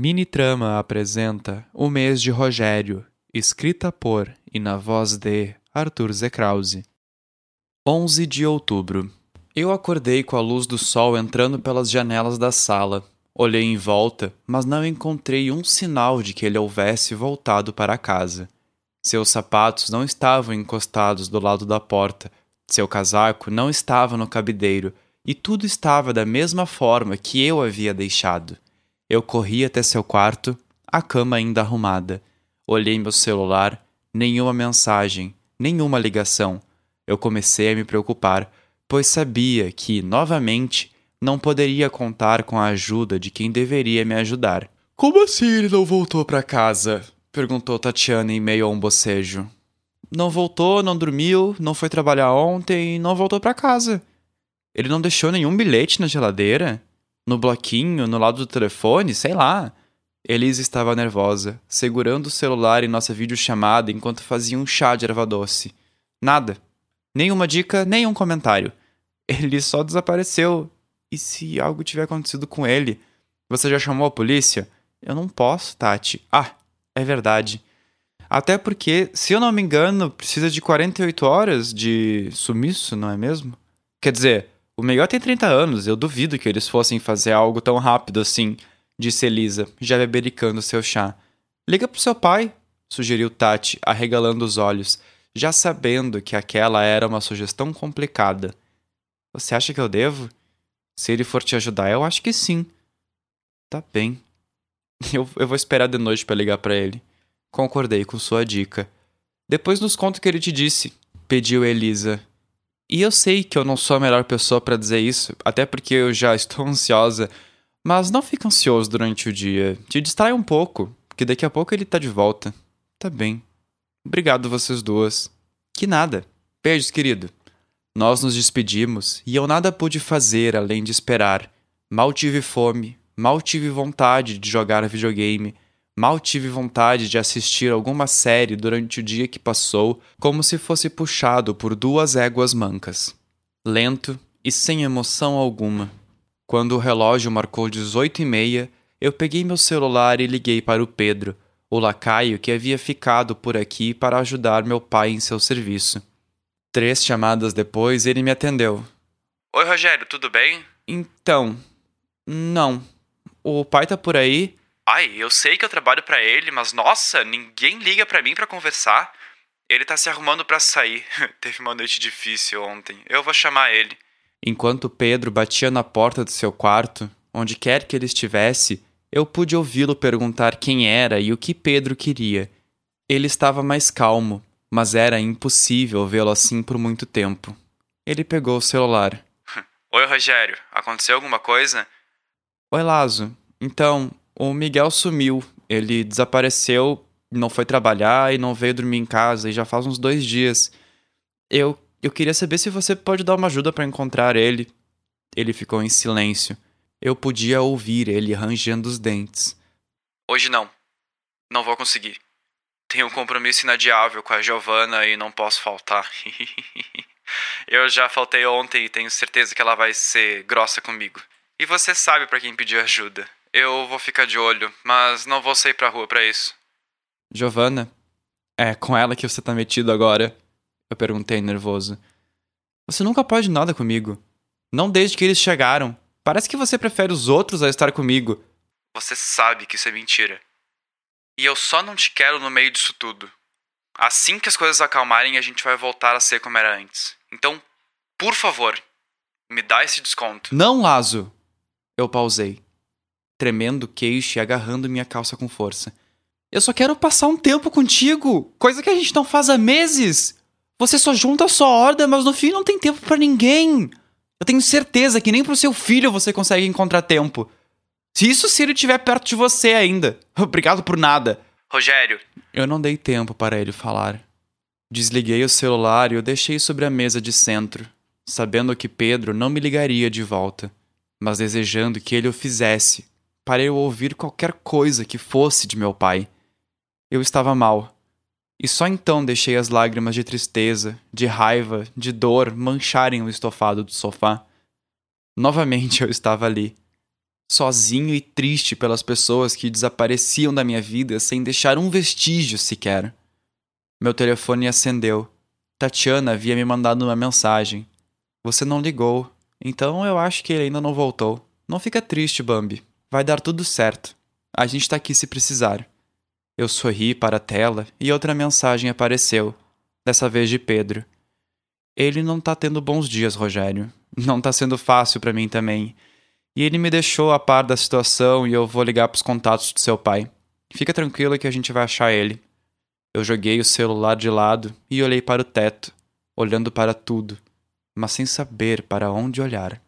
Mini Trama apresenta O Mês de Rogério, escrita por e na voz de Arthur Zekrause. 11 de outubro. Eu acordei com a luz do sol entrando pelas janelas da sala. Olhei em volta, mas não encontrei um sinal de que ele houvesse voltado para casa. Seus sapatos não estavam encostados do lado da porta, seu casaco não estava no cabideiro, e tudo estava da mesma forma que eu havia deixado. Eu corri até seu quarto, a cama ainda arrumada. Olhei meu celular, nenhuma mensagem, nenhuma ligação. Eu comecei a me preocupar, pois sabia que, novamente, não poderia contar com a ajuda de quem deveria me ajudar. Como assim ele não voltou para casa? perguntou Tatiana em meio a um bocejo. Não voltou, não dormiu, não foi trabalhar ontem e não voltou para casa. Ele não deixou nenhum bilhete na geladeira? No bloquinho, no lado do telefone, sei lá. Elisa estava nervosa, segurando o celular em nossa videochamada enquanto fazia um chá de erva doce. Nada. Nenhuma dica, nenhum comentário. Ele só desapareceu. E se algo tiver acontecido com ele? Você já chamou a polícia? Eu não posso, Tati. Ah, é verdade. Até porque, se eu não me engano, precisa de 48 horas de sumiço, não é mesmo? Quer dizer, o melhor tem 30 anos, eu duvido que eles fossem fazer algo tão rápido assim, disse Elisa, já bebericando seu chá. Liga pro seu pai, sugeriu Tati, arregalando os olhos, já sabendo que aquela era uma sugestão complicada. Você acha que eu devo? Se ele for te ajudar, eu acho que sim. Tá bem. Eu, eu vou esperar de noite para ligar para ele. Concordei com sua dica. Depois nos conta o que ele te disse, pediu Elisa, e eu sei que eu não sou a melhor pessoa para dizer isso, até porque eu já estou ansiosa, mas não fica ansioso durante o dia. Te distrai um pouco, que daqui a pouco ele tá de volta. Tá bem. Obrigado vocês duas. Que nada. Beijos, querido. Nós nos despedimos e eu nada pude fazer além de esperar. Mal tive fome, mal tive vontade de jogar videogame Mal tive vontade de assistir alguma série durante o dia que passou, como se fosse puxado por duas éguas mancas. Lento e sem emoção alguma. Quando o relógio marcou dezoito e meia, eu peguei meu celular e liguei para o Pedro, o lacaio que havia ficado por aqui para ajudar meu pai em seu serviço. Três chamadas depois, ele me atendeu. Oi, Rogério, tudo bem? Então. Não. O pai tá por aí? Ai, eu sei que eu trabalho para ele, mas nossa, ninguém liga para mim para conversar. Ele tá se arrumando para sair. Teve uma noite difícil ontem. Eu vou chamar ele. Enquanto Pedro batia na porta do seu quarto, onde quer que ele estivesse, eu pude ouvi-lo perguntar quem era e o que Pedro queria. Ele estava mais calmo, mas era impossível vê-lo assim por muito tempo. Ele pegou o celular. Oi, Rogério. Aconteceu alguma coisa? Oi, Lazo. Então, o Miguel sumiu. Ele desapareceu, não foi trabalhar e não veio dormir em casa e já faz uns dois dias. Eu, eu queria saber se você pode dar uma ajuda para encontrar ele. Ele ficou em silêncio. Eu podia ouvir ele rangendo os dentes. Hoje não. Não vou conseguir. Tenho um compromisso inadiável com a Giovanna e não posso faltar. eu já faltei ontem e tenho certeza que ela vai ser grossa comigo. E você sabe para quem pedir ajuda. Eu vou ficar de olho, mas não vou sair pra rua para isso. Giovanna? É com ela que você tá metido agora? Eu perguntei nervoso. Você nunca pode nada comigo. Não desde que eles chegaram. Parece que você prefere os outros a estar comigo. Você sabe que isso é mentira. E eu só não te quero no meio disso tudo. Assim que as coisas acalmarem, a gente vai voltar a ser como era antes. Então, por favor, me dá esse desconto. Não, Lazo! Eu pausei tremendo o queixo e agarrando minha calça com força. Eu só quero passar um tempo contigo, coisa que a gente não faz há meses. Você só junta a sua horda, mas no fim não tem tempo para ninguém. Eu tenho certeza que nem pro seu filho você consegue encontrar tempo. Se isso se ele estiver perto de você ainda. Obrigado por nada. Rogério. Eu não dei tempo para ele falar. Desliguei o celular e o deixei sobre a mesa de centro, sabendo que Pedro não me ligaria de volta, mas desejando que ele o fizesse para eu ouvir qualquer coisa que fosse de meu pai. Eu estava mal. E só então deixei as lágrimas de tristeza, de raiva, de dor mancharem o estofado do sofá. Novamente eu estava ali, sozinho e triste pelas pessoas que desapareciam da minha vida sem deixar um vestígio sequer. Meu telefone acendeu. Tatiana havia me mandado uma mensagem. Você não ligou, então eu acho que ele ainda não voltou. Não fica triste, Bambi. Vai dar tudo certo. A gente tá aqui se precisar. Eu sorri para a tela e outra mensagem apareceu, dessa vez de Pedro. Ele não tá tendo bons dias, Rogério. Não tá sendo fácil para mim também. E ele me deixou a par da situação e eu vou ligar pros contatos do seu pai. Fica tranquilo que a gente vai achar ele. Eu joguei o celular de lado e olhei para o teto, olhando para tudo, mas sem saber para onde olhar.